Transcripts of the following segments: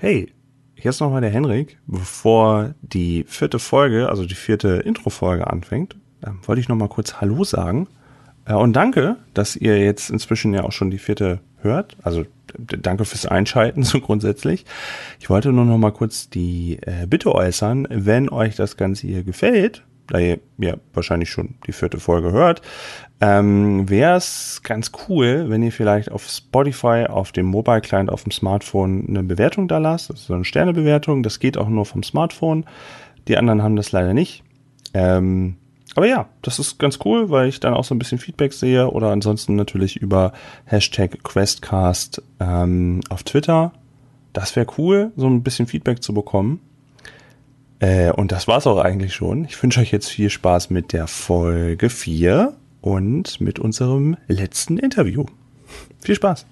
Hey, hier ist nochmal der Henrik. Bevor die vierte Folge, also die vierte Intro-Folge anfängt, äh, wollte ich nochmal kurz Hallo sagen. Äh, und danke, dass ihr jetzt inzwischen ja auch schon die vierte hört. Also danke fürs Einschalten so grundsätzlich. Ich wollte nur noch mal kurz die äh, Bitte äußern, wenn euch das Ganze hier gefällt, da ihr ja wahrscheinlich schon die vierte Folge hört, ähm, wäre es ganz cool, wenn ihr vielleicht auf Spotify, auf dem Mobile Client, auf dem Smartphone eine Bewertung da lasst. Das so eine Sternebewertung. Das geht auch nur vom Smartphone. Die anderen haben das leider nicht. Ähm, aber ja, das ist ganz cool, weil ich dann auch so ein bisschen Feedback sehe oder ansonsten natürlich über Hashtag Questcast ähm, auf Twitter. Das wäre cool, so ein bisschen Feedback zu bekommen. Äh, und das war's auch eigentlich schon. Ich wünsche euch jetzt viel Spaß mit der Folge 4 und mit unserem letzten Interview. Viel Spaß!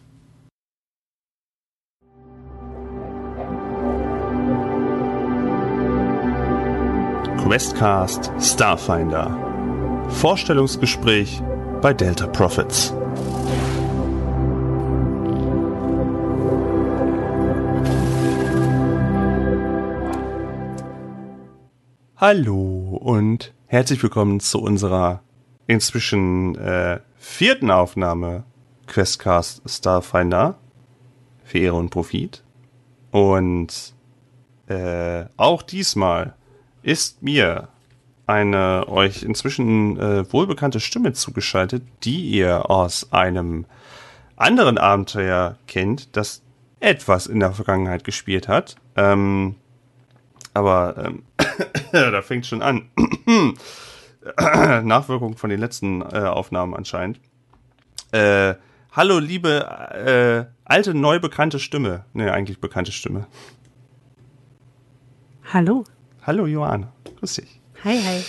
Questcast Starfinder. Vorstellungsgespräch bei Delta Profits. Hallo und herzlich willkommen zu unserer inzwischen äh, vierten Aufnahme Questcast Starfinder für Ehre und Profit. Und äh, auch diesmal ist mir eine euch inzwischen äh, wohlbekannte Stimme zugeschaltet, die ihr aus einem anderen Abenteuer kennt, das etwas in der Vergangenheit gespielt hat. Ähm, aber ähm, da fängt schon an. Nachwirkung von den letzten äh, Aufnahmen anscheinend. Äh, hallo, liebe äh, alte, neu bekannte Stimme. Ne, eigentlich bekannte Stimme. Hallo. Hallo Johanna, grüß dich. Hi, hi.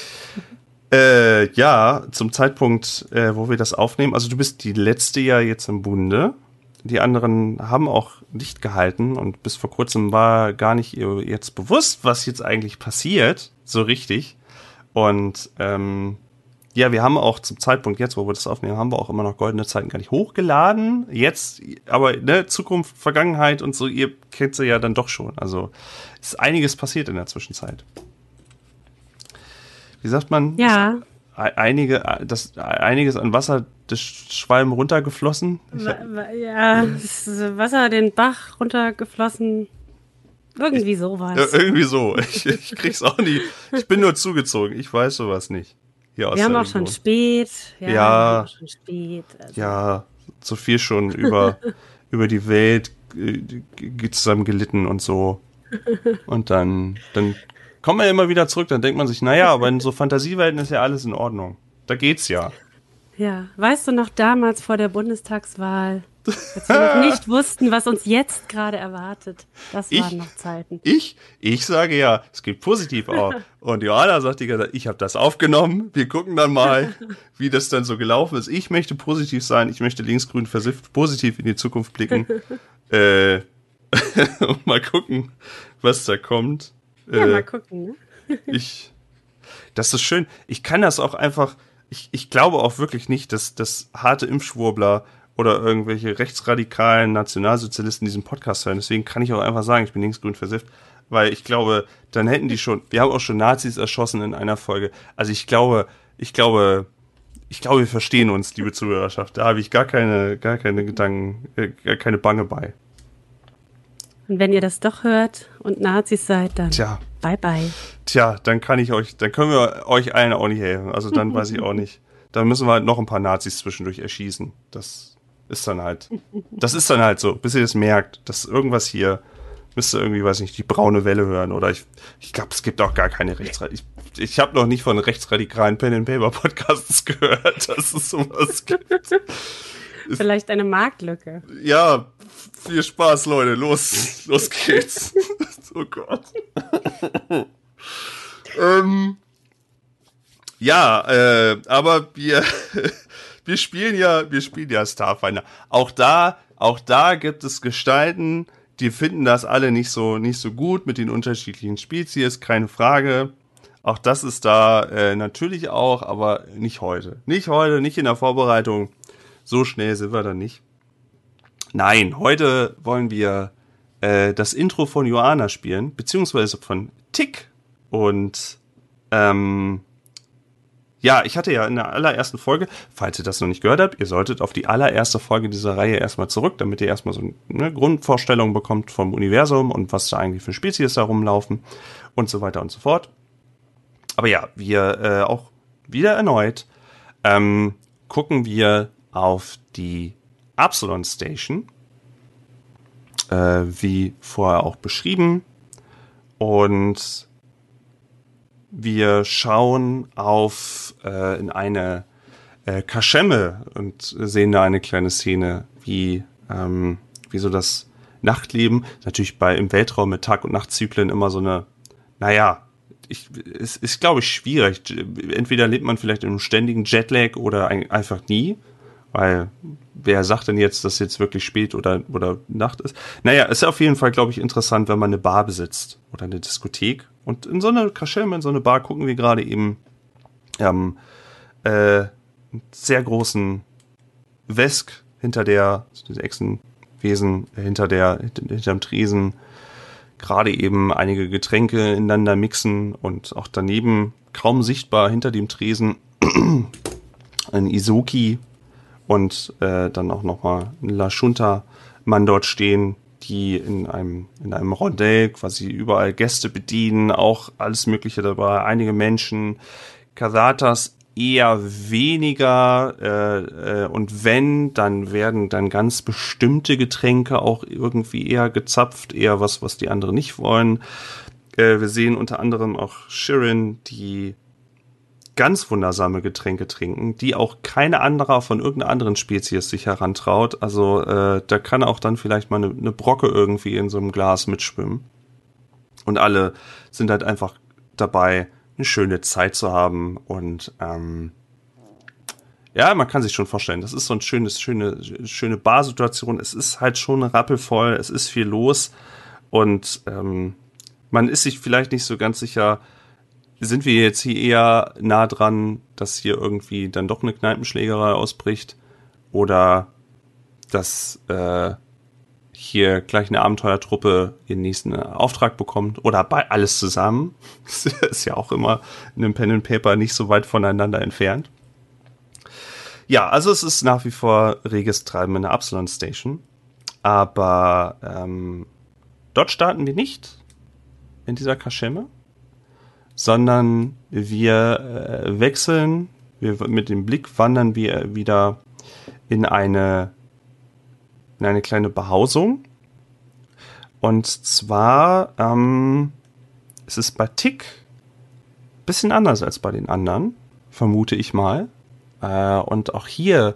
Äh, ja, zum Zeitpunkt, äh, wo wir das aufnehmen, also du bist die letzte ja jetzt im Bunde. Die anderen haben auch nicht gehalten und bis vor kurzem war gar nicht jetzt bewusst, was jetzt eigentlich passiert, so richtig. Und ähm, ja, wir haben auch zum Zeitpunkt jetzt, wo wir das aufnehmen, haben wir auch immer noch goldene Zeiten gar nicht hochgeladen. Jetzt, aber ne, Zukunft, Vergangenheit und so, ihr kennt sie ja dann doch schon. Also ist einiges passiert in der Zwischenzeit. Wie sagt man? Ja. Einige, das, einiges an Wasser des Schwalm runtergeflossen. Ja, das Wasser den Bach runtergeflossen. Irgendwie sowas. Ja, irgendwie so. Ich, ich krieg's auch nicht. Ich bin nur zugezogen. Ich weiß sowas nicht. Hier wir haben auch schon spät. Ja. Ja, schon spät, also. ja zu viel schon über, über die Welt äh, zusammen gelitten und so. Und dann, dann kommt man ja immer wieder zurück, dann denkt man sich, naja, aber in so Fantasiewelten ist ja alles in Ordnung. Da geht's ja. Ja, weißt du noch damals vor der Bundestagswahl, als wir noch nicht wussten, was uns jetzt gerade erwartet. Das waren ich, noch Zeiten. Ich? Ich sage ja, es geht positiv auf. Und Johanna sagt die ganze Zeit, ich habe das aufgenommen. Wir gucken dann mal, wie das dann so gelaufen ist. Ich möchte positiv sein. Ich möchte linksgrün versifft positiv in die Zukunft blicken. äh, und mal gucken, was da kommt. Ja, äh, mal gucken. Ne? ich, das ist schön. Ich kann das auch einfach, ich, ich glaube auch wirklich nicht, dass, dass harte Impfschwurbler oder irgendwelche rechtsradikalen Nationalsozialisten diesen Podcast hören. Deswegen kann ich auch einfach sagen, ich bin linksgrün versifft. Weil ich glaube, dann hätten die schon, wir haben auch schon Nazis erschossen in einer Folge. Also ich glaube, ich glaube, ich glaube, wir verstehen uns, liebe Zuhörerschaft. Da habe ich gar keine, gar keine Gedanken, äh, gar keine Bange bei. Und wenn ihr das doch hört und Nazis seid, dann Tja. bye bye. Tja, dann kann ich euch, dann können wir euch allen auch nicht helfen. Also dann weiß ich auch nicht. Dann müssen wir halt noch ein paar Nazis zwischendurch erschießen. Das ist dann halt, das ist dann halt so, bis ihr das merkt, dass irgendwas hier, müsst ihr irgendwie, weiß nicht, die braune Welle hören oder ich, ich glaube, es gibt auch gar keine Rechtsradikalen. Ich, ich habe noch nicht von rechtsradikalen Pen and Paper Podcasts gehört, dass es sowas gibt. Vielleicht eine Marktlücke. Ja, viel Spaß, Leute. Los, los geht's. oh Gott. ähm, ja, äh, aber wir, wir spielen ja, wir spielen ja Starfinder. Auch da, auch da gibt es Gestalten, die finden das alle nicht so, nicht so gut mit den unterschiedlichen Spezies, keine Frage. Auch das ist da äh, natürlich auch, aber nicht heute. Nicht heute, nicht in der Vorbereitung. So schnell sind wir da nicht. Nein, heute wollen wir äh, das Intro von Joanna spielen, beziehungsweise von Tick. Und ähm, ja, ich hatte ja in der allerersten Folge, falls ihr das noch nicht gehört habt, ihr solltet auf die allererste Folge dieser Reihe erstmal zurück, damit ihr erstmal so eine Grundvorstellung bekommt vom Universum und was da eigentlich für Spezies da rumlaufen und so weiter und so fort. Aber ja, wir äh, auch wieder erneut ähm, gucken wir auf die Absalon Station, äh, wie vorher auch beschrieben. Und wir schauen auf äh, in eine äh, Kaschemme und sehen da eine kleine Szene, wie, ähm, wie so das Nachtleben, natürlich bei im Weltraum mit Tag- und Nachtzyklen immer so eine, naja, ich, es ist, glaube ich, schwierig. Entweder lebt man vielleicht in einem ständigen Jetlag oder ein, einfach nie. Weil wer sagt denn jetzt, dass jetzt wirklich spät oder, oder Nacht ist? Naja, ist auf jeden Fall, glaube ich, interessant, wenn man eine Bar besitzt oder eine Diskothek. Und in so einer Kaschemme, in so eine Bar gucken wir gerade eben ähm, äh, einen sehr großen Wesk hinter der, diese Echsenwesen hinter der, hinterm Tresen gerade eben einige Getränke ineinander mixen und auch daneben kaum sichtbar hinter dem Tresen ein Isoki und äh, dann auch nochmal ein La Shunta Mann dort stehen, die in einem, in einem Rondell quasi überall Gäste bedienen, auch alles Mögliche dabei, einige Menschen, Kasatas eher weniger äh, äh, und wenn, dann werden dann ganz bestimmte Getränke auch irgendwie eher gezapft, eher was, was die anderen nicht wollen. Äh, wir sehen unter anderem auch Shirin, die ganz wundersame Getränke trinken, die auch keine anderer von irgendeiner anderen Spezies sich herantraut. Also äh, da kann auch dann vielleicht mal eine, eine Brocke irgendwie in so einem Glas mitschwimmen. Und alle sind halt einfach dabei, eine schöne Zeit zu haben und ähm, ja, man kann sich schon vorstellen, das ist so ein schönes, schöne, schöne Barsituation. Es ist halt schon rappelvoll, es ist viel los und ähm, man ist sich vielleicht nicht so ganz sicher, sind wir jetzt hier eher nah dran, dass hier irgendwie dann doch eine Kneipenschlägerei ausbricht oder dass äh, hier gleich eine Abenteuertruppe ihren nächsten Auftrag bekommt oder bei alles zusammen. Das ist ja auch immer in einem Pen and Paper nicht so weit voneinander entfernt. Ja, also es ist nach wie vor reges Treiben in der Absalon Station. Aber ähm, dort starten wir nicht in dieser Kaschemme, sondern wir äh, wechseln, wir, mit dem Blick wandern wir wieder in eine in eine kleine Behausung. Und zwar ähm, es ist bei Tick bisschen anders als bei den anderen, vermute ich mal. Äh, und auch hier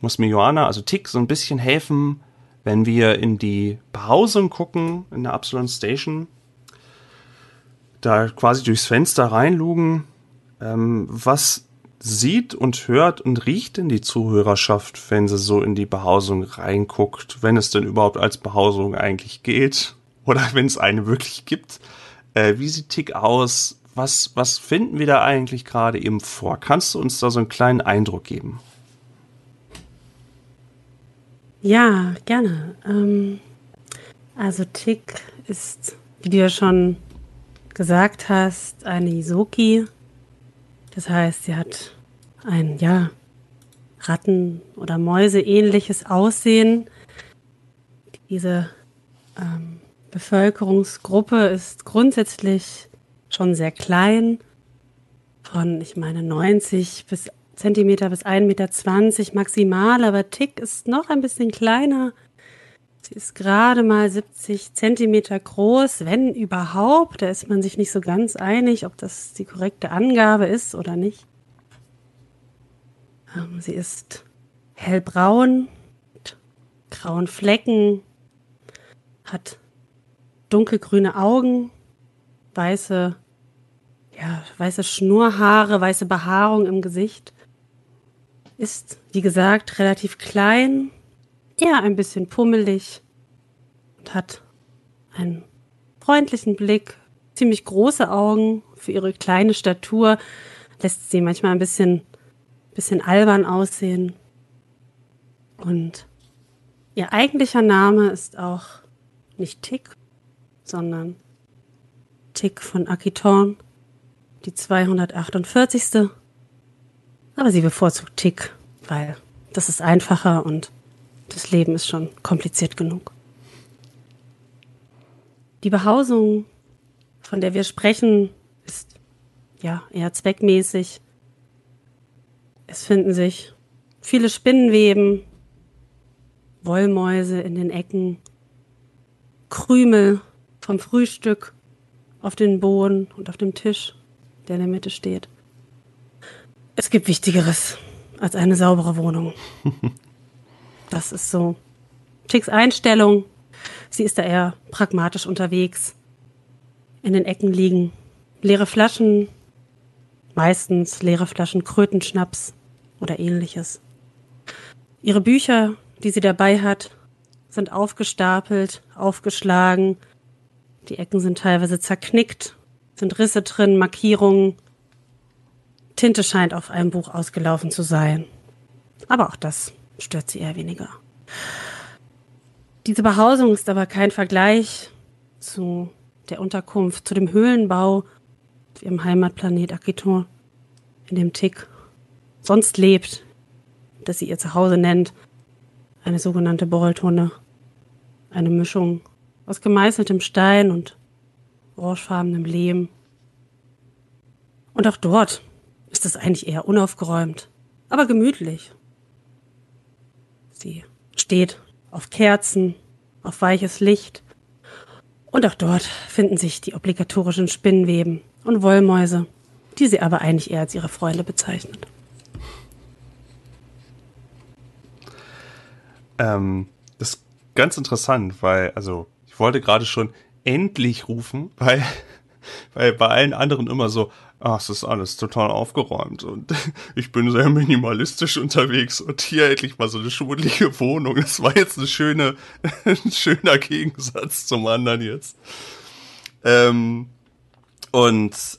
muss mir Joanna, also Tick, so ein bisschen helfen, wenn wir in die Behausung gucken, in der Absalon Station, da quasi durchs Fenster reinlugen, ähm, was sieht und hört und riecht denn die Zuhörerschaft, wenn sie so in die Behausung reinguckt, wenn es denn überhaupt als Behausung eigentlich gilt oder wenn es eine wirklich gibt? Äh, wie sieht Tick aus? Was, was finden wir da eigentlich gerade eben vor? Kannst du uns da so einen kleinen Eindruck geben? Ja, gerne. Ähm, also Tick ist, wie du ja schon gesagt hast, eine Isoki, das heißt, sie hat ein, ja, Ratten- oder Mäuse-ähnliches Aussehen. Diese ähm, Bevölkerungsgruppe ist grundsätzlich schon sehr klein, von, ich meine, 90 bis Zentimeter bis 1,20 Meter maximal, aber Tick ist noch ein bisschen kleiner. Sie ist gerade mal 70 Zentimeter groß, wenn überhaupt. Da ist man sich nicht so ganz einig, ob das die korrekte Angabe ist oder nicht. Ähm, sie ist hellbraun, mit grauen Flecken, hat dunkelgrüne Augen, weiße, ja, weiße Schnurhaare, weiße Behaarung im Gesicht. Ist, wie gesagt, relativ klein, eher ein bisschen pummelig und hat einen freundlichen Blick, ziemlich große Augen für ihre kleine Statur, lässt sie manchmal ein bisschen, bisschen albern aussehen. Und ihr eigentlicher Name ist auch nicht Tick, sondern Tick von Akiton, die 248. Aber sie bevorzugt Tick, weil das ist einfacher und das Leben ist schon kompliziert genug. Die Behausung, von der wir sprechen, ist ja eher zweckmäßig. Es finden sich viele Spinnenweben, Wollmäuse in den Ecken, Krümel vom Frühstück auf den Boden und auf dem Tisch, der in der Mitte steht. Es gibt Wichtigeres als eine saubere Wohnung. Das ist so Ticks Einstellung. Sie ist da eher pragmatisch unterwegs. In den Ecken liegen leere Flaschen, meistens leere Flaschen Krötenschnaps oder ähnliches. Ihre Bücher, die sie dabei hat, sind aufgestapelt, aufgeschlagen. Die Ecken sind teilweise zerknickt, sind Risse drin, Markierungen. Tinte scheint auf einem Buch ausgelaufen zu sein. Aber auch das stört sie eher weniger. Diese Behausung ist aber kein Vergleich zu der Unterkunft, zu dem Höhlenbau auf ihrem Heimatplanet Akiton, in dem Tick sonst lebt, das sie ihr Zuhause nennt. Eine sogenannte Borreltonne. Eine Mischung aus gemeißeltem Stein und orangefarbenem Lehm. Und auch dort ist es eigentlich eher unaufgeräumt, aber gemütlich. Sie steht auf Kerzen, auf weiches Licht. Und auch dort finden sich die obligatorischen Spinnweben und Wollmäuse, die sie aber eigentlich eher als ihre Freunde bezeichnet. Ähm, das ist ganz interessant, weil, also, ich wollte gerade schon endlich rufen, weil, weil bei allen anderen immer so, ach, es ist alles total aufgeräumt und ich bin sehr minimalistisch unterwegs und hier endlich mal so eine schmuddelige Wohnung. Das war jetzt eine schöne, ein schöner Gegensatz zum anderen jetzt. Ähm, und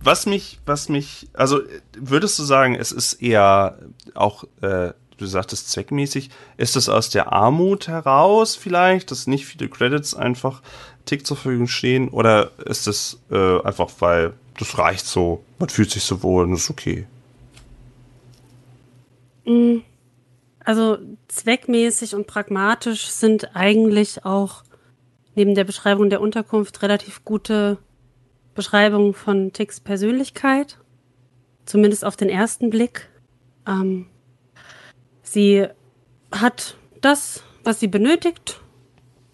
was mich, was mich, also würdest du sagen, es ist eher auch, äh, du sagtest zweckmäßig, ist es aus der Armut heraus vielleicht, dass nicht viele Credits einfach Tick zur Verfügung stehen? Oder ist es äh, einfach, weil das reicht so, man fühlt sich so wohl und ist okay? Mm, also zweckmäßig und pragmatisch sind eigentlich auch neben der Beschreibung der Unterkunft relativ gute Beschreibungen von Ticks Persönlichkeit. Zumindest auf den ersten Blick. Ähm, sie hat das, was sie benötigt,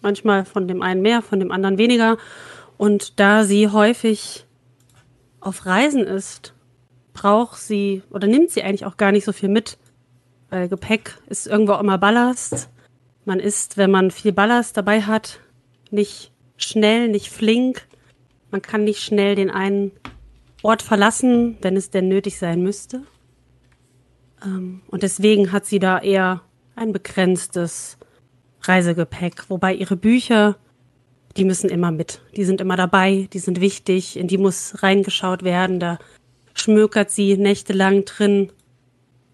Manchmal von dem einen mehr, von dem anderen weniger. Und da sie häufig auf Reisen ist, braucht sie oder nimmt sie eigentlich auch gar nicht so viel mit. Weil Gepäck ist irgendwo immer Ballast. Man ist, wenn man viel Ballast dabei hat, nicht schnell, nicht flink. Man kann nicht schnell den einen Ort verlassen, wenn es denn nötig sein müsste. Ähm, und deswegen hat sie da eher ein begrenztes Reisegepäck, wobei ihre Bücher, die müssen immer mit. Die sind immer dabei, die sind wichtig, in die muss reingeschaut werden. Da schmökert sie nächtelang drin,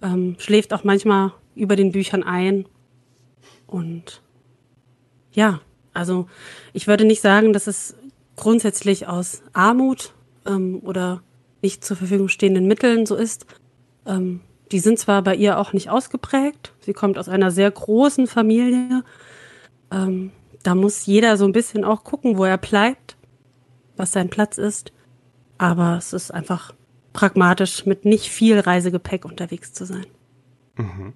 ähm, schläft auch manchmal über den Büchern ein. Und ja, also ich würde nicht sagen, dass es grundsätzlich aus Armut ähm, oder nicht zur Verfügung stehenden Mitteln so ist. Ähm, die sind zwar bei ihr auch nicht ausgeprägt. Sie kommt aus einer sehr großen Familie. Ähm, da muss jeder so ein bisschen auch gucken, wo er bleibt, was sein Platz ist. Aber es ist einfach pragmatisch, mit nicht viel Reisegepäck unterwegs zu sein. Mhm.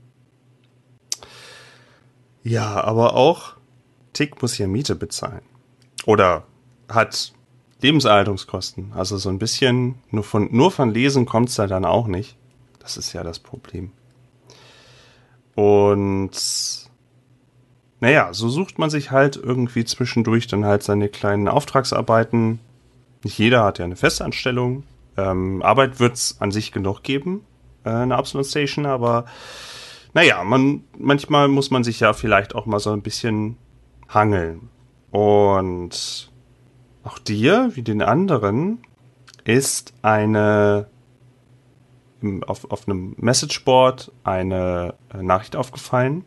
Ja, aber auch Tick muss ja Miete bezahlen. Oder hat Lebenserhaltungskosten. Also so ein bisschen, nur von, nur von Lesen kommt es da dann auch nicht. Das ist ja das Problem. Und naja, so sucht man sich halt irgendwie zwischendurch dann halt seine kleinen Auftragsarbeiten. Nicht jeder hat ja eine Festanstellung. Ähm, Arbeit wird's an sich genug geben, äh, eine Absolute Station, aber naja, man, manchmal muss man sich ja vielleicht auch mal so ein bisschen hangeln. Und auch dir, wie den anderen, ist eine auf, auf einem Messageboard eine äh, Nachricht aufgefallen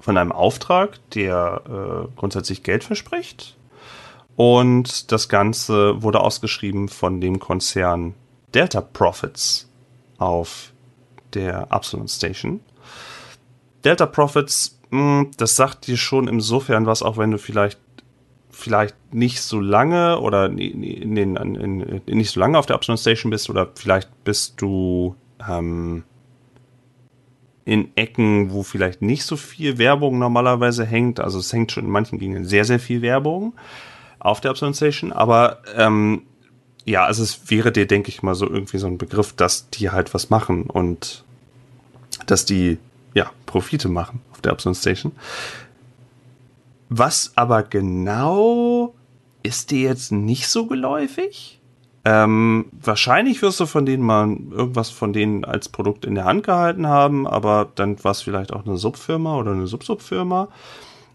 von einem Auftrag, der äh, grundsätzlich Geld verspricht. Und das Ganze wurde ausgeschrieben von dem Konzern Delta Profits auf der Absalon Station. Delta Profits, mh, hm, das sagt dir schon insofern was, auch wenn du vielleicht vielleicht nicht so lange oder in den, in, in, nicht so lange auf der Absalon Station bist oder vielleicht bist du ähm, in Ecken, wo vielleicht nicht so viel Werbung normalerweise hängt. Also es hängt schon in manchen Gegenden sehr, sehr viel Werbung auf der Absolute Station. Aber ähm, ja, also es wäre dir, denke ich mal, so irgendwie so ein Begriff, dass die halt was machen und dass die ja Profite machen auf der Absolute Station. Was aber genau ist dir jetzt nicht so geläufig? Ähm, wahrscheinlich wirst du von denen mal irgendwas von denen als Produkt in der Hand gehalten haben, aber dann war es vielleicht auch eine Subfirma oder eine Subsubfirma.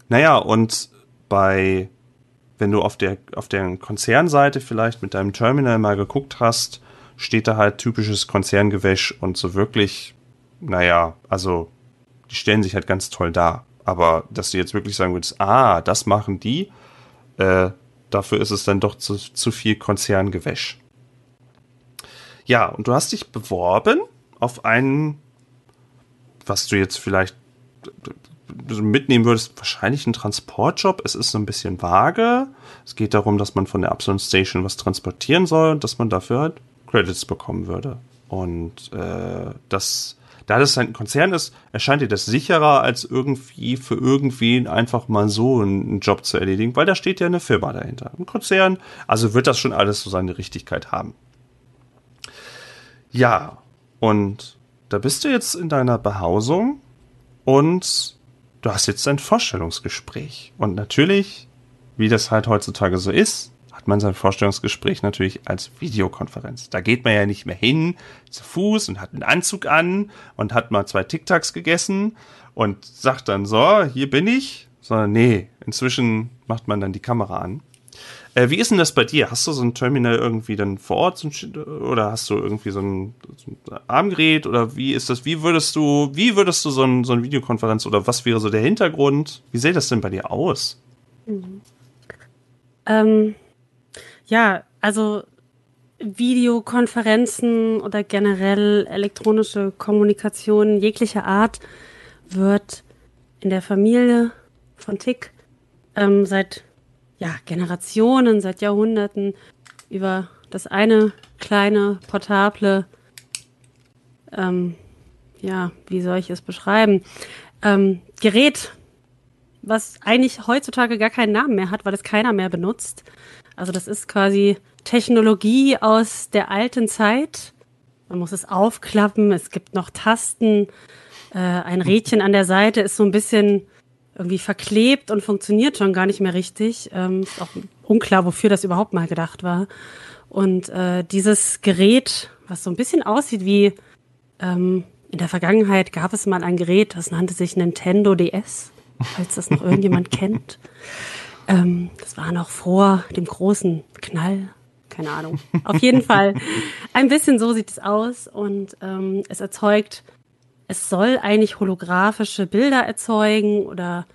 Naja, und bei, wenn du auf der, auf der Konzernseite vielleicht mit deinem Terminal mal geguckt hast, steht da halt typisches Konzerngewäsch und so wirklich, naja, also die stellen sich halt ganz toll dar. Aber dass du jetzt wirklich sagen würdest, ah, das machen die, äh, dafür ist es dann doch zu, zu viel Konzerngewäsch. Ja, und du hast dich beworben auf einen, was du jetzt vielleicht mitnehmen würdest, wahrscheinlich ein Transportjob. Es ist so ein bisschen vage. Es geht darum, dass man von der Absalon Station was transportieren soll und dass man dafür halt Credits bekommen würde. Und äh, das da das ein Konzern ist, erscheint dir das sicherer, als irgendwie für irgendwen einfach mal so einen Job zu erledigen, weil da steht ja eine Firma dahinter. Ein Konzern, also wird das schon alles so seine Richtigkeit haben. Ja, und da bist du jetzt in deiner Behausung und du hast jetzt ein Vorstellungsgespräch. Und natürlich, wie das halt heutzutage so ist, man sein Vorstellungsgespräch natürlich als Videokonferenz. Da geht man ja nicht mehr hin zu Fuß und hat einen Anzug an und hat mal zwei TikToks gegessen und sagt dann so, hier bin ich, sondern nee, inzwischen macht man dann die Kamera an. Äh, wie ist denn das bei dir? Hast du so ein Terminal irgendwie dann vor Ort oder hast du irgendwie so ein, so ein, Armgerät oder wie ist das? Wie würdest du, wie würdest du so, ein, so eine Videokonferenz oder was wäre so der Hintergrund? Wie sähe das denn bei dir aus? Mhm. Ähm, ja, also Videokonferenzen oder generell elektronische Kommunikation jeglicher Art wird in der Familie von Tick ähm, seit ja, Generationen, seit Jahrhunderten über das eine kleine, portable, ähm, ja, wie soll ich es beschreiben, ähm, Gerät, was eigentlich heutzutage gar keinen Namen mehr hat, weil es keiner mehr benutzt, also das ist quasi Technologie aus der alten Zeit. Man muss es aufklappen, es gibt noch Tasten. Äh, ein Rädchen an der Seite ist so ein bisschen irgendwie verklebt und funktioniert schon gar nicht mehr richtig. Ähm, ist auch unklar, wofür das überhaupt mal gedacht war. Und äh, dieses Gerät, was so ein bisschen aussieht wie ähm, in der Vergangenheit gab es mal ein Gerät, das nannte sich Nintendo DS, falls das noch irgendjemand kennt. Ähm, das war noch vor dem großen Knall. Keine Ahnung. Auf jeden Fall. Ein bisschen so sieht es aus und ähm, es erzeugt, es soll eigentlich holographische Bilder erzeugen oder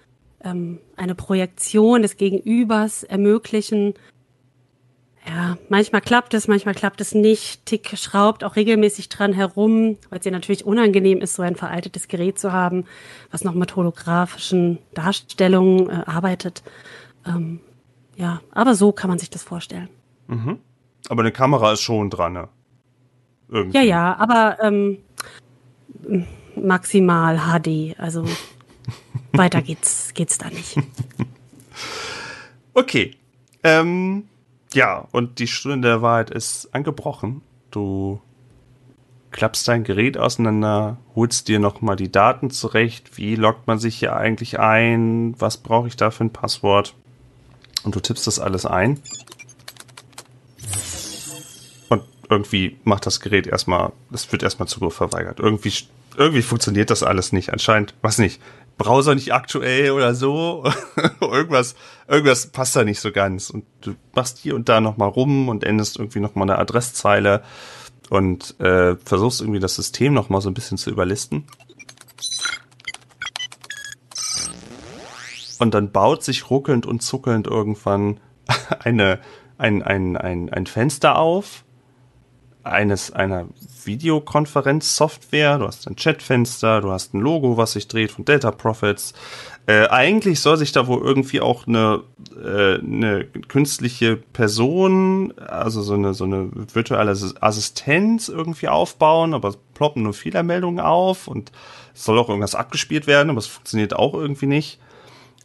ähm, eine Projektion des Gegenübers ermöglichen. Ja, manchmal klappt es, manchmal klappt es nicht. Tick schraubt auch regelmäßig dran herum, weil es ihr natürlich unangenehm ist, so ein veraltetes Gerät zu haben, was noch mit holographischen Darstellungen äh, arbeitet. Ähm, ja, aber so kann man sich das vorstellen. Mhm. Aber eine Kamera ist schon dran, ne? Irgendwie. Ja, ja, aber ähm, maximal HD, also weiter geht's, geht's da nicht. Okay. Ähm, ja, und die Stunde der Wahrheit ist angebrochen. Du klappst dein Gerät auseinander, holst dir nochmal die Daten zurecht. Wie loggt man sich hier eigentlich ein? Was brauche ich da für ein Passwort? Und du tippst das alles ein. Und irgendwie macht das Gerät erstmal, es wird erstmal Zugriff verweigert. Irgendwie, irgendwie funktioniert das alles nicht. Anscheinend, was nicht, Browser nicht aktuell oder so. irgendwas, irgendwas passt da nicht so ganz. Und du machst hier und da nochmal rum und endest irgendwie nochmal eine Adresszeile und äh, versuchst irgendwie das System nochmal so ein bisschen zu überlisten. Und dann baut sich ruckelnd und zuckelnd irgendwann eine, ein, ein, ein, ein Fenster auf eines einer Videokonferenzsoftware. Du hast ein Chatfenster, du hast ein Logo, was sich dreht von Delta Profits. Äh, eigentlich soll sich da wohl irgendwie auch eine, äh, eine künstliche Person, also so eine, so eine virtuelle Assistenz irgendwie aufbauen, aber es ploppen nur Fehlermeldungen auf und es soll auch irgendwas abgespielt werden, aber es funktioniert auch irgendwie nicht.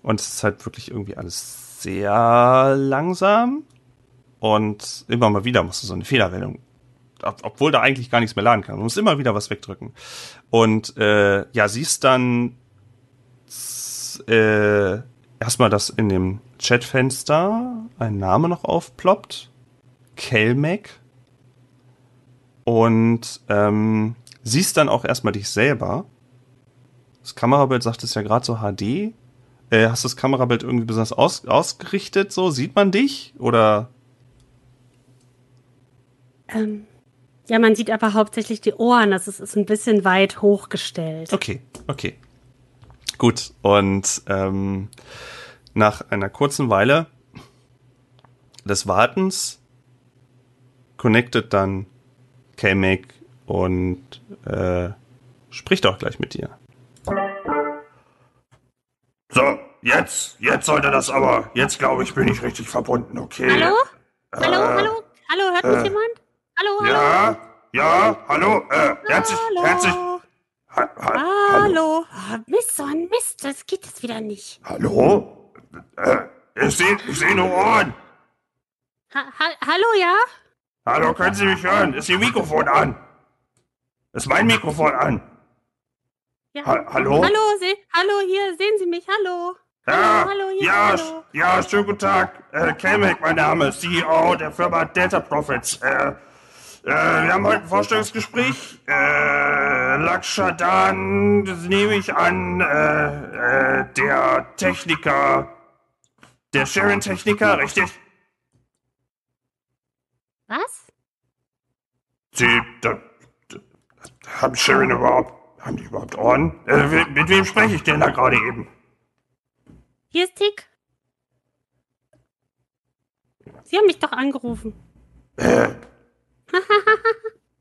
Und es ist halt wirklich irgendwie alles sehr langsam. Und immer mal wieder musst du so eine Fehlermeldung obwohl da eigentlich gar nichts mehr laden kann. Man muss immer wieder was wegdrücken. Und äh, ja, siehst dann äh, erstmal, dass in dem Chatfenster ein Name noch aufploppt. Kelmec. Und ähm, siehst dann auch erstmal dich selber. Das Kamerabild sagt es ja gerade so HD. Äh, hast du das Kamerabild irgendwie besonders aus, ausgerichtet? So sieht man dich oder? Ähm, ja, man sieht aber hauptsächlich die Ohren. Das ist, ist ein bisschen weit hochgestellt. Okay, okay. Gut. Und ähm, nach einer kurzen Weile des Wartens connectet dann K-Make und äh, spricht auch gleich mit dir. So, jetzt, jetzt sollte das aber, jetzt glaube ich, bin ich richtig verbunden, okay? Hallo? Hallo, äh, hallo? Hallo, hört mich äh, jemand? Hallo, hallo. Ja, ja, hallo, äh, herzlich, hallo. herzlich. Ha, ha, hallo. hallo. Mist, so ein Mist, das geht jetzt wieder nicht. Hallo? Äh, ich sehe ich seh nur Ohren. Ha, hallo, ja? Hallo, können Sie mich hören? Ist Ihr Mikrofon an? Ist mein Mikrofon an? Ja. Ha hallo? Hallo, hallo, hier, sehen Sie mich, hallo. Ja, hallo, hallo, hier, ja, hallo. ja, schönen guten Tag. Äh, Kelmeck, mein Name, CEO der Firma Delta Profits. Äh, äh, wir haben heute ein Vorstellungsgespräch. Äh, Lakshadan, das nehme ich an, äh, äh, der Techniker, der Sharon-Techniker, richtig? Was? Sie, da, da, haben Sharon überhaupt, haben die überhaupt Ohren? Äh, mit wem spreche ich denn da gerade eben? Hier ist Tick. Sie haben mich doch angerufen. Äh,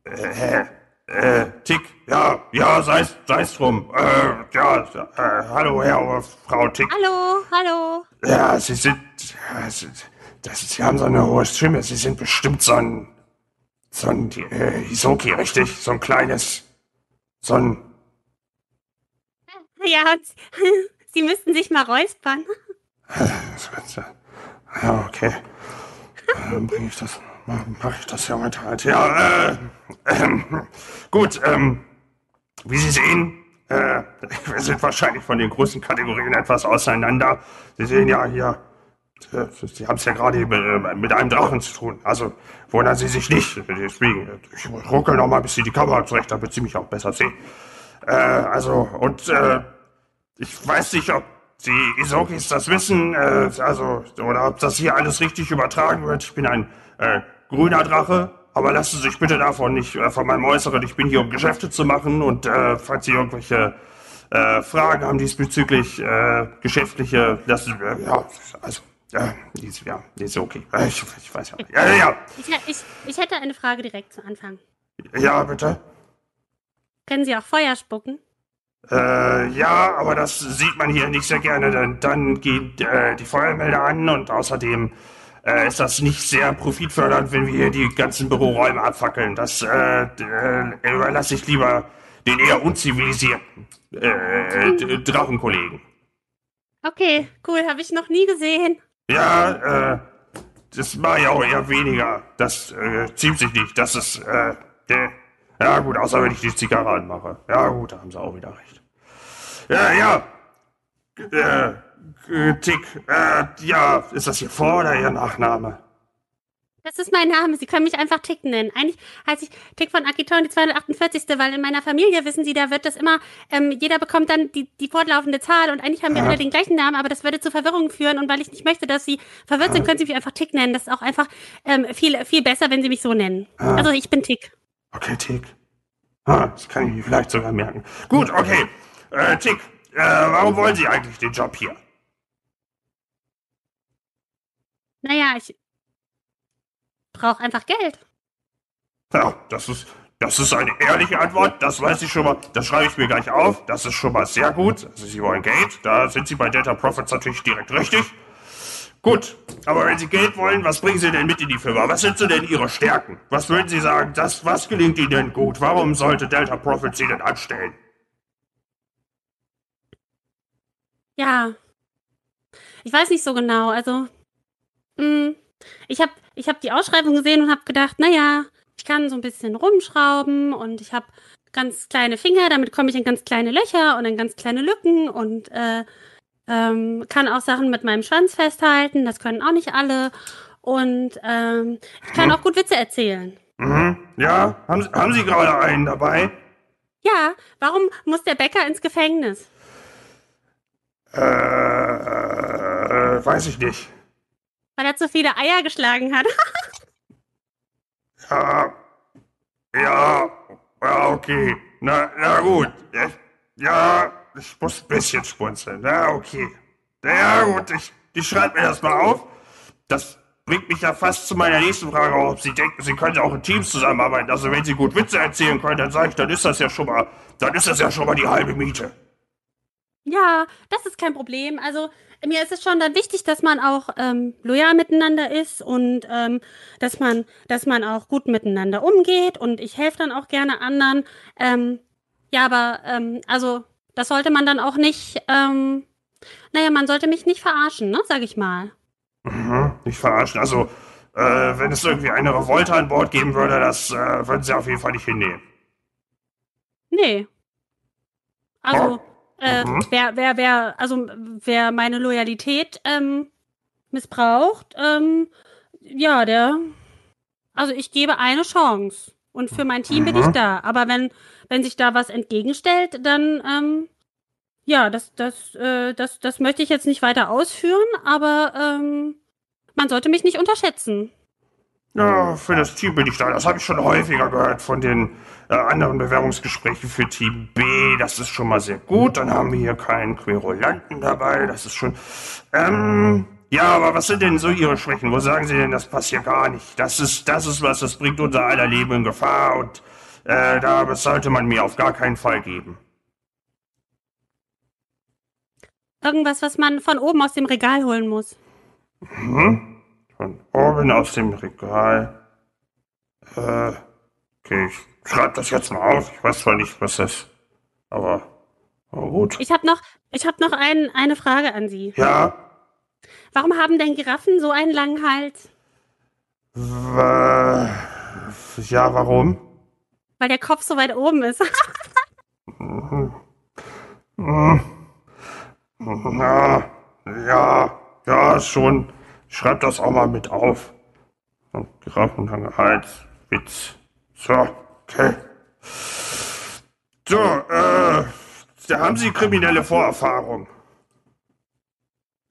äh, äh, Tick, ja, ja, sei's, sei's drum. Äh, ja, äh, hallo, Herr oder Frau Tick. Hallo, hallo. Ja, Sie sind, ja, Sie, das, Sie haben so eine hohe Stimme. Sie sind bestimmt so ein, so ein äh, Hisoki, richtig? So ein kleines, so ein... Ja, Sie müssten sich mal räuspern. Ja, okay. Dann bringe ich das mache ich das ja heute halt. Ja, äh, äh, gut, ähm, wie Sie sehen, äh, wir sind wahrscheinlich von den großen Kategorien etwas auseinander. Sie sehen ja hier, äh, Sie haben es ja gerade äh, mit einem Drachen zu tun. Also wundern Sie sich nicht. Deswegen, ich ruckel noch mal, bis Sie die Kamera zurecht, damit Sie mich auch besser sehen. Äh, also, und äh, ich weiß nicht, ob die Isokis das wissen, äh, also, oder ob das hier alles richtig übertragen wird. Ich bin ein äh, grüner Drache, aber lassen Sie sich bitte davon nicht äh, von meinem Äußeren. Ich bin hier, um Geschäfte zu machen und äh, falls Sie irgendwelche äh, Fragen haben diesbezüglich äh, geschäftliche, lassen Sie, äh, ja, also, ja, die ist, ja, die ist okay. Äh, ich, ich weiß ja. Ja, ja, ja. Ich, ich, ich hätte eine Frage direkt zu Anfang. Ja, bitte. Können Sie auch Feuer spucken? Äh, ja, aber das sieht man hier nicht sehr gerne, denn dann geht äh, die Feuermelder an und außerdem äh, ist das nicht sehr profitfördernd, wenn wir hier die ganzen Büroräume abfackeln. Das äh, äh, überlasse ich lieber den eher unzivilisierten äh, Drachenkollegen. Okay, cool, habe ich noch nie gesehen. Ja, äh, das war ja auch eher weniger. Das äh, zieht sich nicht. Das ist, äh, äh, ja gut, außer wenn ich die Zigarre anmache. Ja gut, da haben sie auch wieder recht. Ja, ja. Äh, äh, Tick, äh, ja, ist das Ihr Vor- oder Ihr Nachname? Das ist mein Name. Sie können mich einfach Tick nennen. Eigentlich heiße ich Tick von Akiton, die 248. Weil in meiner Familie, wissen Sie, da wird das immer, ähm, jeder bekommt dann die, die fortlaufende Zahl und eigentlich haben wir alle den gleichen Namen, aber das würde zu Verwirrung führen und weil ich nicht möchte, dass Sie verwirrt sind, können Sie mich einfach Tick nennen. Das ist auch einfach ähm, viel, viel besser, wenn Sie mich so nennen. Also ich bin Tick. Okay, Tick. Ah, das kann ich mir vielleicht sogar merken. Gut, okay. Äh, Tick, äh, warum wollen Sie eigentlich den Job hier? Naja, ich brauche einfach Geld. Ja, das ist, das ist eine ehrliche Antwort. Das weiß ich schon mal. Das schreibe ich mir gleich auf. Das ist schon mal sehr gut. Also, Sie wollen Geld. Da sind Sie bei Data Profits natürlich direkt richtig. Gut, aber wenn Sie Geld wollen, was bringen Sie denn mit in die Firma? Was sind so denn Ihre Stärken? Was würden Sie sagen, das, was gelingt Ihnen denn gut? Warum sollte Delta Profits Sie denn anstellen? Ja. Ich weiß nicht so genau. Also, mh, ich habe ich hab die Ausschreibung gesehen und habe gedacht, naja, ich kann so ein bisschen rumschrauben und ich habe ganz kleine Finger, damit komme ich in ganz kleine Löcher und in ganz kleine Lücken und äh, ähm, kann auch Sachen mit meinem Schwanz festhalten. Das können auch nicht alle. Und ähm, ich kann auch gut Witze erzählen. Mhm. Ja, haben, Sie- haben Sie gerade einen dabei? Ja, warum muss der Bäcker ins Gefängnis? Äh, äh, weiß ich nicht. Weil er zu viele Eier geschlagen hat. Ja, ja, ja, okay. Na, na gut. Ja, ich muss ein bisschen spunzeln. Na, okay. Ja, gut, ich, ich schreibe mir das mal auf. Das bringt mich ja fast zu meiner nächsten Frage, ob Sie denken, Sie können auch in Teams zusammenarbeiten. Also wenn Sie gut Witze erzählen können, dann sage ich, dann ist das ja schon mal, dann ist das ja schon mal die halbe Miete. Ja, das ist kein Problem. Also mir ist es schon dann wichtig, dass man auch ähm, loyal miteinander ist und ähm, dass man, dass man auch gut miteinander umgeht und ich helfe dann auch gerne anderen. Ähm, ja, aber ähm, also das sollte man dann auch nicht. Ähm, naja, man sollte mich nicht verarschen, ne, sag ich mal. Mhm, nicht verarschen. Also, äh, wenn es irgendwie eine Revolte an Bord geben würde, das äh, würden Sie auf jeden Fall nicht hinnehmen. Nee. Also, äh, Mhm. wer, wer, wer, also wer meine Loyalität ähm, missbraucht, ähm, ja, der. Also ich gebe eine Chance. Und für mein Team bin ich Mhm. da. Aber wenn, wenn sich da was entgegenstellt, dann, ähm, ja, das, das, äh, das, das möchte ich jetzt nicht weiter ausführen, aber ähm, man sollte mich nicht unterschätzen. Ja, für das Team bin ich da. Das habe ich schon häufiger gehört von den äh, anderen Bewerbungsgesprächen für Team B. Das ist schon mal sehr gut. Dann haben wir hier keinen Querulanten dabei. Das ist schon. Ähm, ja, aber was sind denn so Ihre Schwächen? Wo sagen Sie denn, das passt hier gar nicht? Das ist, das ist was, das bringt unser aller Leben in Gefahr und äh, da sollte man mir auf gar keinen Fall geben. Irgendwas, was man von oben aus dem Regal holen muss. Mhm. Von oben aus dem Regal. Äh, okay, ich schreibe das jetzt mal auf. Ich weiß zwar nicht, was das. Aber, aber gut. Ich habe noch, ich hab noch ein, eine Frage an Sie. Ja, Warum haben denn Giraffen so einen langen Hals? wa- ja, warum? Weil der Kopf so weit oben ist. Ja, ja, ja, schon. Schreib das auch mal mit auf. Giraffenlange Hals, Witz. So, okay. So, äh, da haben Sie kriminelle Vorerfahrung.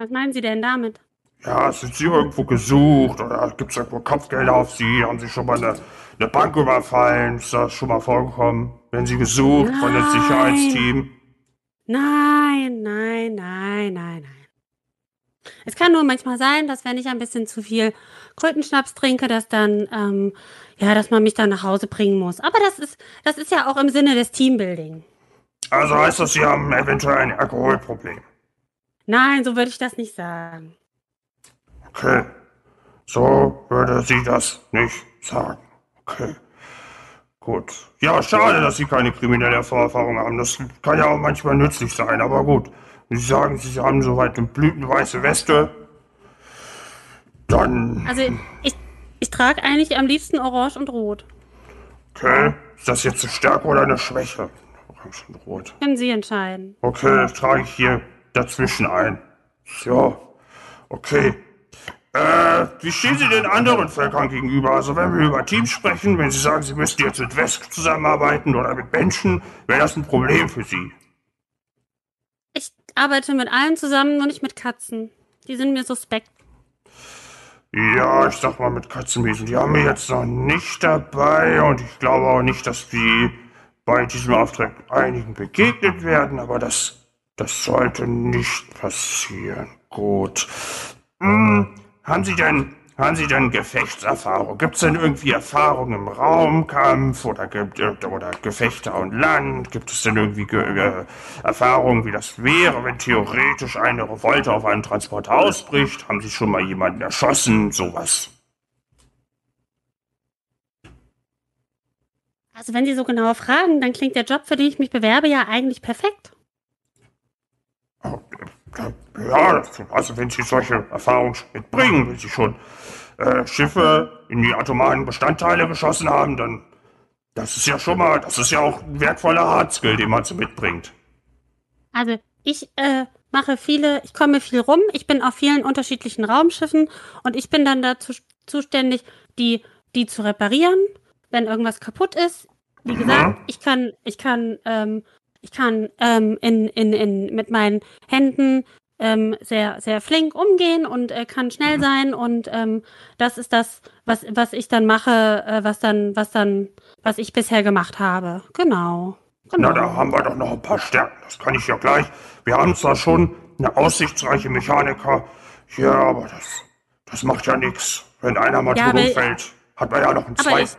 Was meinen Sie denn damit? Ja, sind Sie irgendwo gesucht oder gibt es irgendwo Kopfgelder auf Sie? Haben Sie schon mal eine, eine Bank überfallen? Ist das schon mal vorgekommen? Werden Sie gesucht von dem Nein. Sicherheitsteam? Nein, nein, nein, nein, nein. Es kann nur manchmal sein, dass wenn ich ein bisschen zu viel Krötenschnaps trinke, dass dann, ähm, ja, dass man mich dann nach Hause bringen muss. Aber das ist, das ist ja auch im Sinne des Teambuilding. Also heißt das, Sie haben eventuell ein Alkoholproblem. Nein, so würde ich das nicht sagen. Okay. So würde sie das nicht sagen. Okay. Gut. Ja, schade, dass Sie keine kriminelle Vorerfahrung haben. Das kann ja auch manchmal nützlich sein, aber gut. Wenn Sie sagen, Sie haben soweit eine blütenweiße Weste, dann, Also ich, ich trage eigentlich am liebsten Orange und Rot. okay. Ist das jetzt eine Stärke oder eine Schwäche? Orange und Rot. Können Sie entscheiden. Okay, das trage ich hier dazwischen ein. So, okay. Äh, wie stehen Sie den anderen Völkern gegenüber? Also wenn wir über Teams sprechen, wenn Sie sagen, Sie müssten jetzt mit Wesk zusammenarbeiten oder mit Menschen, wäre das ein Problem für Sie. Ich arbeite mit allen zusammen, nur nicht mit Katzen. Die sind mir suspekt. Ja, ich sag mal mit Katzenwesen, die haben wir jetzt noch nicht dabei und ich glaube auch nicht, dass die bei diesem Auftrag einigen begegnet werden, aber das, das sollte nicht passieren. Gut. Hm, haben Sie denn, haben Sie denn Gefechtserfahrung? Gibt es denn irgendwie Erfahrung im Raumkampf oder, oder Gefechte an Land? Gibt es denn irgendwie Ge Erfahrung, wie das wäre, wenn theoretisch eine Revolte auf einem Transport ausbricht? Haben Sie schon mal jemanden erschossen? Sowas. Also wenn Sie so genau fragen, dann klingt der Job, für den ich mich bewerbe, ja eigentlich perfekt. Ja, also wenn Sie solche Erfahrungen mitbringen, wenn Sie schon äh, Schiffe in die atomaren Bestandteile geschossen haben, dann das ist ja schon mal, das ist ja auch ein wertvoller Hardskill, den man so mitbringt. Also ich äh, mache viele, ich komme viel rum, ich bin auf vielen unterschiedlichen Raumschiffen und ich bin dann dazu zuständig, die, die zu reparieren, wenn irgendwas kaputt ist. Wie gesagt, ich kann, ich kann, ähm, ich kann ähm, in, in, in, mit meinen Händen ähm, sehr, sehr flink umgehen und äh, kann schnell sein und ähm, das ist das, was, was ich dann mache, äh, was dann, was dann, was ich bisher gemacht habe. Genau. genau. Na, da haben wir doch noch ein paar Stärken, das kann ich ja gleich. Wir haben zwar schon eine aussichtsreiche Mechaniker hier, aber das, das macht ja nichts. Wenn einer mal ja, tot umfällt, hat man ja noch einen zweiten.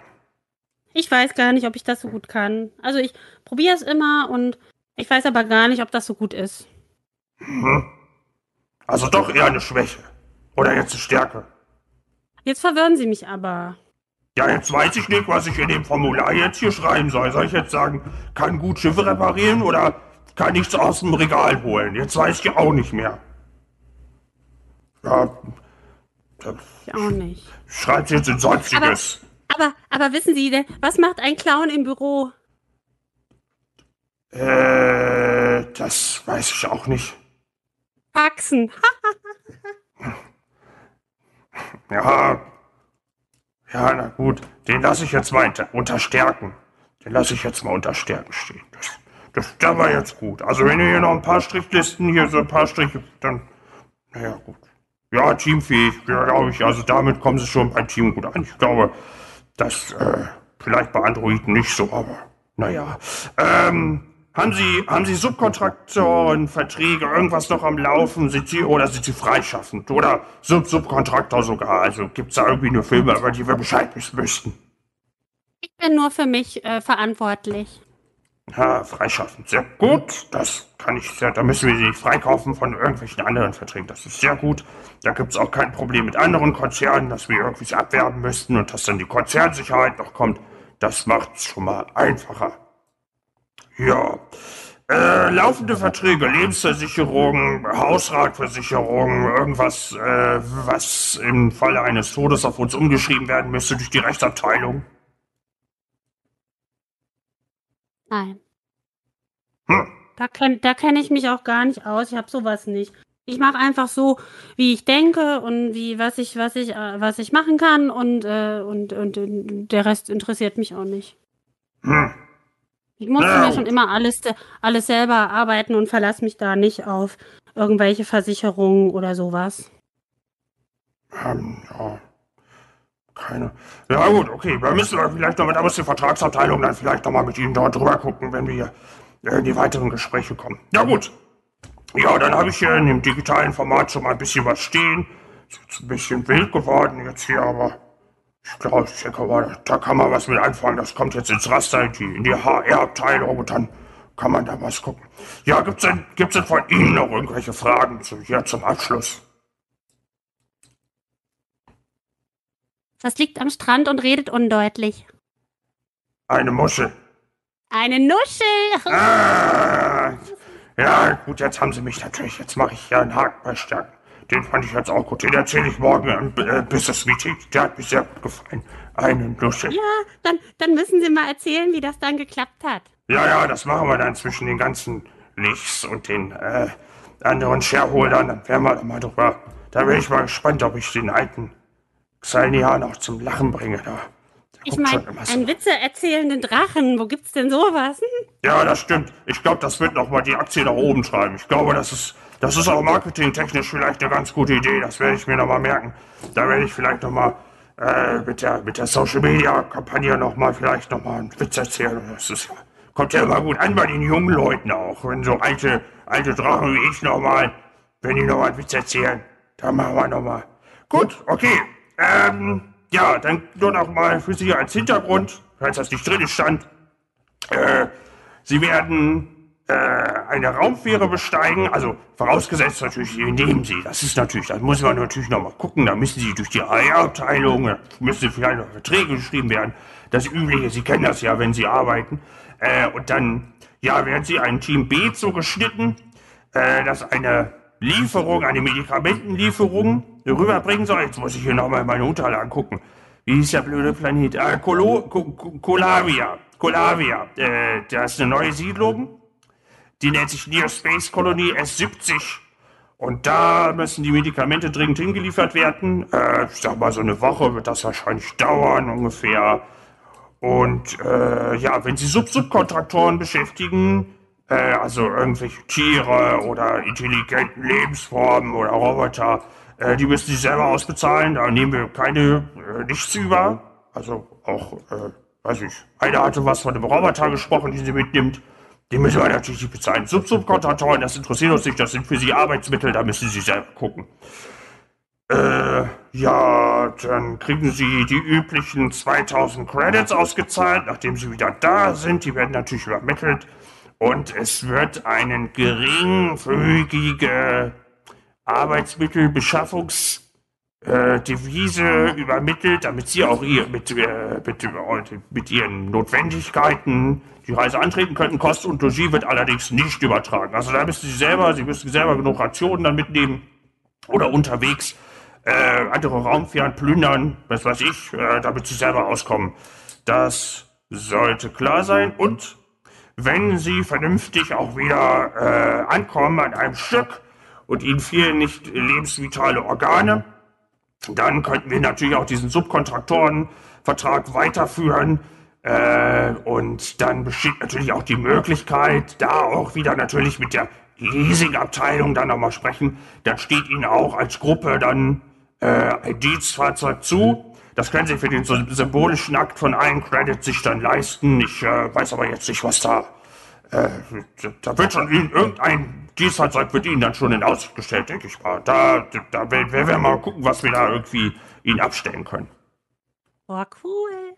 Ich, weiß gar nicht, ob ich das so gut kann. Also ich probiere es immer und ich weiß aber gar nicht, ob das so gut ist. Mhm. Also doch eher eine Schwäche. Oder jetzt eine Stärke. Jetzt verwirren Sie mich aber. Ja, jetzt weiß ich nicht, was ich in dem Formular jetzt hier schreiben soll. Soll ich jetzt sagen, kann gut Schiffe reparieren oder kann nichts aus dem Regal holen? Jetzt weiß ich auch nicht mehr. Ja. Ich auch nicht. Schreibt jetzt in Sonstiges. Aber, aber, aber wissen Sie denn, was macht ein Clown im Büro? Äh, das weiß ich auch nicht. Faxen. ja. Ja, na gut. Den lasse ich jetzt mal unter Stärken. Den lasse ich jetzt mal unter Stärken stehen. Das, das, das war jetzt gut. Also wenn ihr hier noch ein paar Strichlisten, hier so ein paar Striche, dann, naja, gut. Ja, teamfähig, ja, glaube ich. Also damit kommen sie schon beim Team gut an. Ich glaube, das, äh, vielleicht bei Androiden nicht so, aber, naja. Ähm, haben Sie, haben Sie Subkontraktoren, Verträge, irgendwas noch am Laufen? Sind Sie, oder sind Sie freischaffend? Oder Sub Subkontraktor sogar? Also gibt es da irgendwie eine Firma, über die wir Bescheid wissen müssten? Ich bin nur für mich äh, verantwortlich. Ja, freischaffend. Sehr gut. Das kann ich sehr, da müssen wir sie nicht freikaufen von irgendwelchen anderen Verträgen. Das ist sehr gut. Da gibt es auch kein Problem mit anderen Konzernen, dass wir irgendwie abwerben müssten und dass dann die Konzernsicherheit noch kommt. Das macht es schon mal einfacher. Ja. Äh, laufende Verträge, Lebensversicherung, Hausratversicherung, irgendwas, äh, was im Falle eines Todes auf uns umgeschrieben werden müsste durch die Rechtsabteilung? Nein. Hm. Da kenne da kenn ich mich auch gar nicht aus. Ich habe sowas nicht. Ich mache einfach so, wie ich denke und wie was ich was ich äh, was ich machen kann und äh, und, und, und der Rest interessiert mich auch nicht. Hm. Ich musste ja. mir schon immer alles, alles selber arbeiten und verlasse mich da nicht auf irgendwelche Versicherungen oder sowas. Ähm, ja. Keine. Ja gut, okay. Da müssen wir vielleicht noch, da muss die Vertragsabteilung dann vielleicht noch mal mit Ihnen dort drüber gucken, wenn wir in die weiteren Gespräche kommen. Ja gut. Ja, dann habe ich hier in dem digitalen Format schon mal ein bisschen was stehen. Ist jetzt ein bisschen wild geworden jetzt hier, aber ich glaube, mal, da kann man was mit anfangen. Das kommt jetzt ins Raster in die, in die HR-Abteilung und dann kann man da was gucken. Ja, gibt's denn, gibt's denn von Ihnen noch irgendwelche Fragen zu, hier zum Abschluss? Was liegt am Strand und redet undeutlich? Eine Muschel. Eine Nuschel. Ah, ja, gut, jetzt haben Sie mich natürlich. Jetzt mache ich ja einen Haken bei Stärken. Den fand ich jetzt auch gut. Den erzähle ich morgen im äh, Business Meeting. Der hat mir sehr gut gefallen. Einen Nuschel. Ja, dann, dann müssen Sie mal erzählen, wie das dann geklappt hat. Ja, ja, das machen wir dann zwischen den ganzen Lichts und den äh, anderen Shareholdern. Dann werden wir da mal drüber. Da bin ich mal gespannt, ob ich den alten Xalnia noch zum Lachen bringe. Da. Ich meine, so. einen Witze erzählenden Drachen, wo gibt's denn sowas? Ja, das stimmt. Ich glaube, das wird noch mal die Aktie nach oben treiben. Ich glaube, das ist das ist auch marketingtechnisch vielleicht eine ganz gute Idee. Das werde ich mir nochmal merken. Da werde ich vielleicht nochmal äh, mit der, mit der Social Media Kampagne nochmal vielleicht nochmal einen Witz erzählen. Das ist, kommt ja immer gut an bei den jungen Leuten auch. Wenn so alte, alte Drachen wie ich nochmal, wenn die nochmal einen Witz erzählen, dann machen wir nochmal. Gut, okay. Ähm, ja, dann nur noch mal für Sie als Hintergrund, falls das nicht drin stand. Äh, Sie werden äh, eine Raumfähre besteigen, also vorausgesetzt natürlich, Sie nehmen sie. Das ist natürlich, das muss man natürlich noch mal gucken. Da müssen Sie durch die AI-Abteilung, da müssen vielleicht noch Verträge geschrieben werden. Das Übliche, Sie kennen das ja, wenn Sie arbeiten. Äh, und dann, ja, werden Sie ein Team B zugeschnitten, äh, das eine Lieferung, eine Medikamentenlieferung rüberbringen soll. Jetzt muss ich hier nochmal meine Unterlagen gucken. Wie hieß der blöde Planet? Äh, Colo Colavia. Colavia. Äh, das ist eine neue Siedlung. Die nennt sich Near Space Kolonie S70. Und da müssen die Medikamente dringend hingeliefert werden. Äh, ich sag mal, so eine Woche wird das wahrscheinlich dauern ungefähr. Und äh, ja, wenn Sie Sub-Subkontraktoren beschäftigen, äh, also irgendwelche Tiere oder intelligenten Lebensformen oder Roboter, äh, die müssen Sie selber ausbezahlen. Da nehmen wir keine, äh, nichts über. Also auch, äh, weiß ich, einer hatte was von einem Roboter gesprochen, den sie mitnimmt. Den müssen wir natürlich nicht bezahlen. Sub-Subkontratoren, das interessiert uns nicht, das sind für Sie Arbeitsmittel, da müssen Sie selber gucken. Äh, ja, dann kriegen Sie die üblichen 2000 Credits ausgezahlt, nachdem Sie wieder da sind. Die werden natürlich übermittelt. Und es wird einen geringfügige Arbeitsmittelbeschaffungsdevise äh, übermittelt, damit Sie auch ihr, mit, äh, mit, mit Ihren Notwendigkeiten die Reise antreten könnten. Kost und Logis wird allerdings nicht übertragen. Also da müssen Sie selber, Sie müssen selber genug Rationen dann mitnehmen oder unterwegs äh, andere Raumfähren plündern, was weiß ich, äh, damit Sie selber auskommen. Das sollte klar sein. Und wenn Sie vernünftig auch wieder äh, ankommen an einem Stück und Ihnen fehlen nicht lebensvitale Organe, dann könnten wir natürlich auch diesen Subkontraktorenvertrag weiterführen äh, und dann besteht natürlich auch die Möglichkeit, da auch wieder natürlich mit der Leasingabteilung dann nochmal sprechen. Dann steht Ihnen auch als Gruppe dann äh, ein Dienstfahrzeug zu. Das können Sie für den symbolischen Akt von allen Credits sich dann leisten. Ich äh, weiß aber jetzt nicht, was da. Äh, da wird schon Ihnen irgendein Dienstfahrzeug wird Ihnen dann schon in Aussicht gestellt, denke ich mal. Da, da werden wir mal gucken, was wir da irgendwie Ihnen abstellen können. Oh, cool.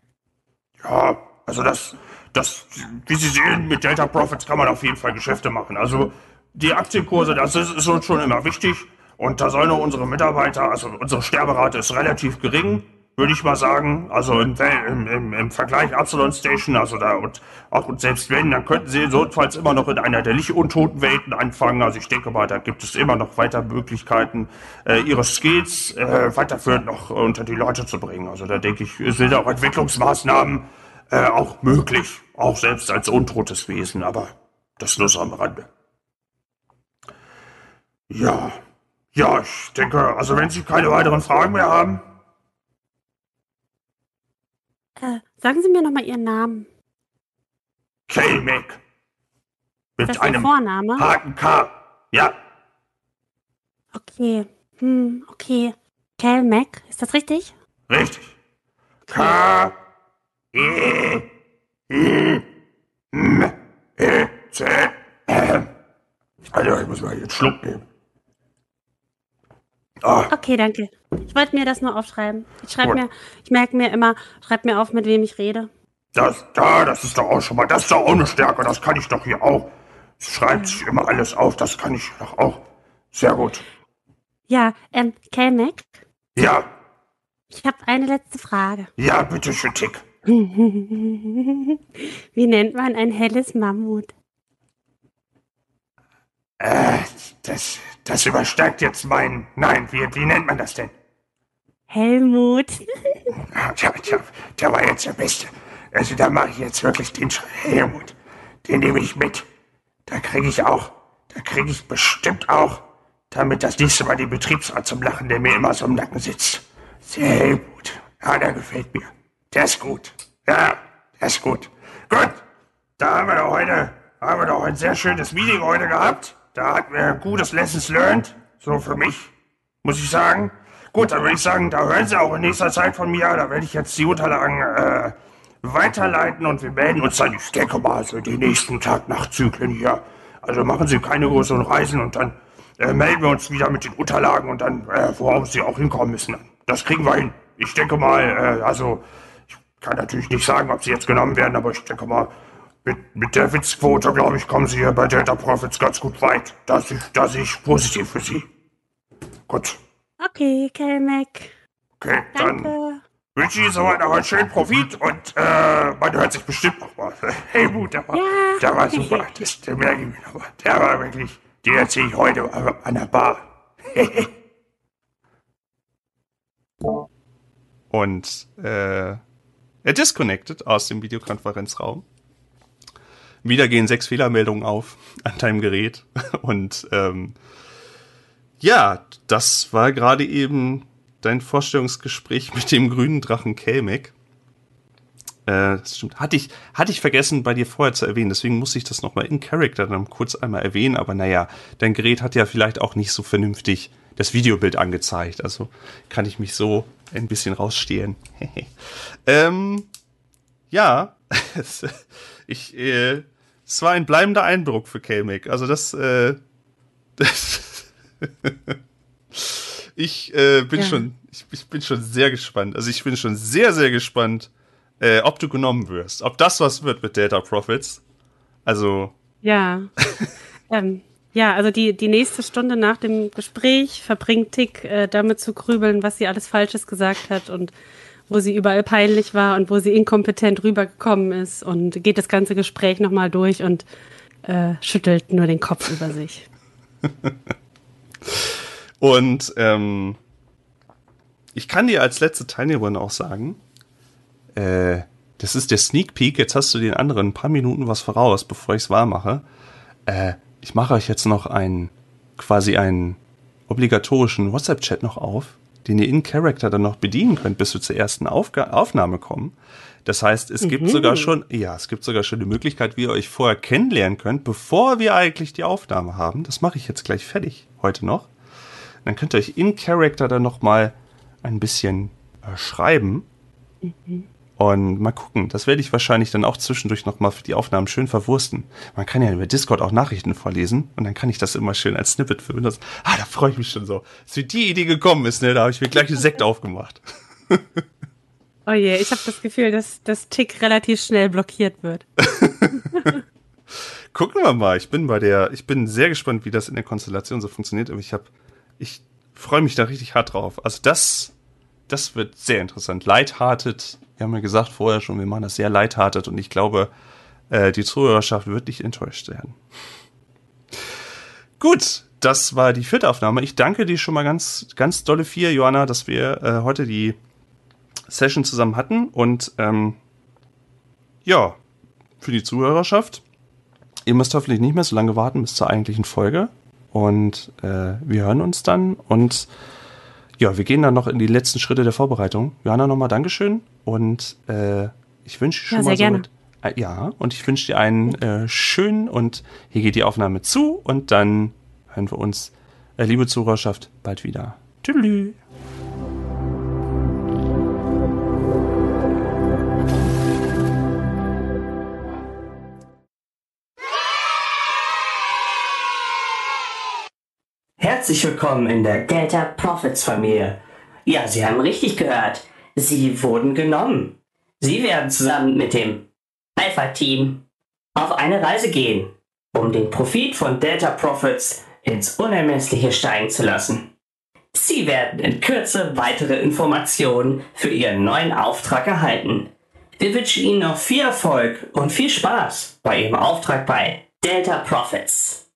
Ja, also das, das, wie Sie sehen, mit Delta Profits kann man auf jeden Fall Geschäfte machen. Also die Aktienkurse, das ist, ist uns schon immer wichtig. Und da sollen unsere Mitarbeiter, also unsere Sterberate ist relativ gering, würde ich mal sagen. Also im, im, im, Vergleich Absalon Station, also da und und selbst wenn, dann könnten sie notfalls immer noch in einer der nicht untoten Welten anfangen. Also ich denke mal, da gibt es immer noch weiter Möglichkeiten, äh, ihre Skills äh, weiterführend noch unter die Leute zu bringen. Also da denke ich, sind auch Entwicklungsmaßnahmen äh, auch möglich, auch selbst als untotes Wesen, aber das nur so am Rande. Ja, ja, ich denke, also wenn Sie keine weiteren Fragen mehr haben. Äh, sagen Sie mir nochmal Ihren Namen. Kelmek. Mit das ist einem Vorname? harten K. Ja. Okay. Hm, okay. Kelmek, ist das richtig? Richtig. K. E. I. M. E. C. Also, ich muss mal jetzt Schluck nehmen. Oh. Okay, danke. Ich wollte mir das nur aufschreiben. Ich schreibe mir, ich merke mir immer, schreib mir auf, mit wem ich rede. Das, da, das ist doch auch schon mal, das ist doch auch eine Stärke, das kann ich doch hier auch. Schreibt sich immer alles auf, das kann ich doch auch. Sehr gut. Ja, ähm, Kelmeck? Ja. Ich habe eine letzte Frage. Ja, bitte schön, Tick. Wie nennt man ein helles Mammut? Äh, das, das übersteigt jetzt mein. Nein, wie, wie nennt man das denn? Helmut. Tja, tja, der war jetzt der Beste. Also da mache ich jetzt wirklich den Sch Helmut. Den nehme ich mit. Da kriege ich auch, da kriege ich bestimmt auch, damit das nächste Mal den Betriebsrat zum Lachen, der mir immer so im Nacken sitzt. Sehr gut. Ja, der gefällt mir. Der ist gut. Ja, der ist gut. Gut. Da haben wir doch heute, haben wir doch ein sehr schönes Meeting heute gehabt. Da hatten wir gutes Lessons learned. So für mich, muss ich sagen. Gut, dann würde ich sagen, da hören Sie auch in nächster Zeit von mir. Da werde ich jetzt die Unterlagen äh, weiterleiten und wir melden uns dann, ich denke mal, so die nächsten Tag-Nacht-Zyklen hier. Also machen Sie keine größeren Reisen und dann äh, melden wir uns wieder mit den Unterlagen und dann, äh, worauf Sie auch hinkommen müssen. Das kriegen wir hin. Ich denke mal, äh, also, ich kann natürlich nicht sagen, ob Sie jetzt genommen werden, aber ich denke mal, mit, mit der Witzquote, glaube ich, kommen Sie hier bei Delta Profits ganz gut weit. Da sehe da sehe ich positiv für Sie. Gut. Okay, Kelmeck. Okay, dann Danke. wünsche ich Ihnen soweit noch einen schönen Profit und äh, man hört sich bestimmt noch mal. Hey, Mut, der war, Ja. der war super. Das, der merke ich mir noch mal. Der war wirklich, den erzähle ich heute an der Bar. Und äh, er disconnected aus dem Videokonferenzraum. Wieder gehen sechs Fehlermeldungen auf an deinem Gerät. Und ähm, ja, das war gerade eben dein Vorstellungsgespräch mit dem grünen Drachen Kelmek. Äh, das stimmt. Hatte ich, hatte ich vergessen, bei dir vorher zu erwähnen. Deswegen muss ich das nochmal in Character dann kurz einmal erwähnen. Aber naja, dein Gerät hat ja vielleicht auch nicht so vernünftig das Videobild angezeigt. Also kann ich mich so ein bisschen rausstehlen. ähm, ja, ich, äh, es war ein bleibender Eindruck für Kelmek. Also das, äh, das ich äh, bin Ja. schon, ich, ich bin schon sehr gespannt. Also ich bin schon sehr, sehr gespannt, äh, ob du genommen wirst. Ob das was wird mit Data Profits. Also, Ja. ähm, ja, also die, die nächste Stunde nach dem Gespräch verbringt Tick äh, damit zu grübeln, was sie alles Falsches gesagt hat und wo sie überall peinlich war und wo sie inkompetent rübergekommen ist und geht das ganze Gespräch nochmal durch und äh, schüttelt nur den Kopf über sich. und ähm, ich kann dir als letzte Teilnehmerin auch sagen, äh, das ist der Sneak Peek. Jetzt hast du den anderen ein paar Minuten was voraus, bevor ich es wahr mache. Äh, ich mache euch jetzt noch einen, quasi einen obligatorischen WhatsApp-Chat noch auf, den ihr in Character dann noch bedienen könnt, bis wir zur ersten Aufga Aufnahme kommen. Das heißt, es gibt sogar schon, ja, es gibt sogar schon die Möglichkeit, wie ihr euch vorher kennenlernen könnt, bevor wir eigentlich die Aufnahme haben. Das mache ich jetzt gleich fertig, heute noch. Dann könnt ihr euch in Character dann noch mal ein bisschen äh, schreiben. Und mal gucken, das werde ich wahrscheinlich dann auch zwischendurch nochmal für die Aufnahmen schön verwursten. Man kann ja über Discord auch Nachrichten vorlesen und dann kann ich das immer schön als Snippet für Windows. Ah, da freue ich mich schon so. Als mir die Idee gekommen ist, ne, da habe ich mir gleich einen Sekt aufgemacht. Oh je, ich habe das Gefühl, dass das Tick relativ schnell blockiert wird. Gucken wir mal. Ich bin bei der, ich bin sehr gespannt, wie das in der Konstellation so funktioniert, aber ich habe, ich freue mich da richtig hart drauf. Also das, das wird sehr interessant. Lighthearted, wir haben ja gesagt vorher schon, wir machen das sehr lighthearted und ich glaube, äh, die Zuhörerschaft wird nicht enttäuscht werden. Gut, das war die vierte Aufnahme. Ich danke dir schon mal ganz, ganz dolle vier, Johanna, dass wir äh, heute die Session zusammen hatten und ähm, ja, für die Zuhörerschaft. Ihr müsst hoffentlich nicht mehr so lange warten bis zur eigentlichen Folge. Und äh, wir hören uns dann. Und ja, wir gehen dann noch in die letzten Schritte der Vorbereitung. Johanna, nochmal Dankeschön. Und äh, ich wünsche dir schon Ja, mal sehr gerne. soweit- Äh, ja, und ich wünsche dir einen äh, schönen und hier geht die Aufnahme zu. Und dann hören wir uns, äh, liebe Zuhörerschaft, bald wieder. Tschüss. Herzlich willkommen in der Delta Profits Familie. Ja, Sie haben richtig gehört. Sie wurden genommen. Sie werden zusammen mit dem Alpha Team auf eine Reise gehen, um den Profit von Delta Profits ins Unermessliche steigen zu lassen. Sie werden in Kürze weitere Informationen für Ihren neuen Auftrag erhalten. Wir wünschen Ihnen noch viel Erfolg und viel Spaß bei Ihrem Auftrag bei Delta Profits.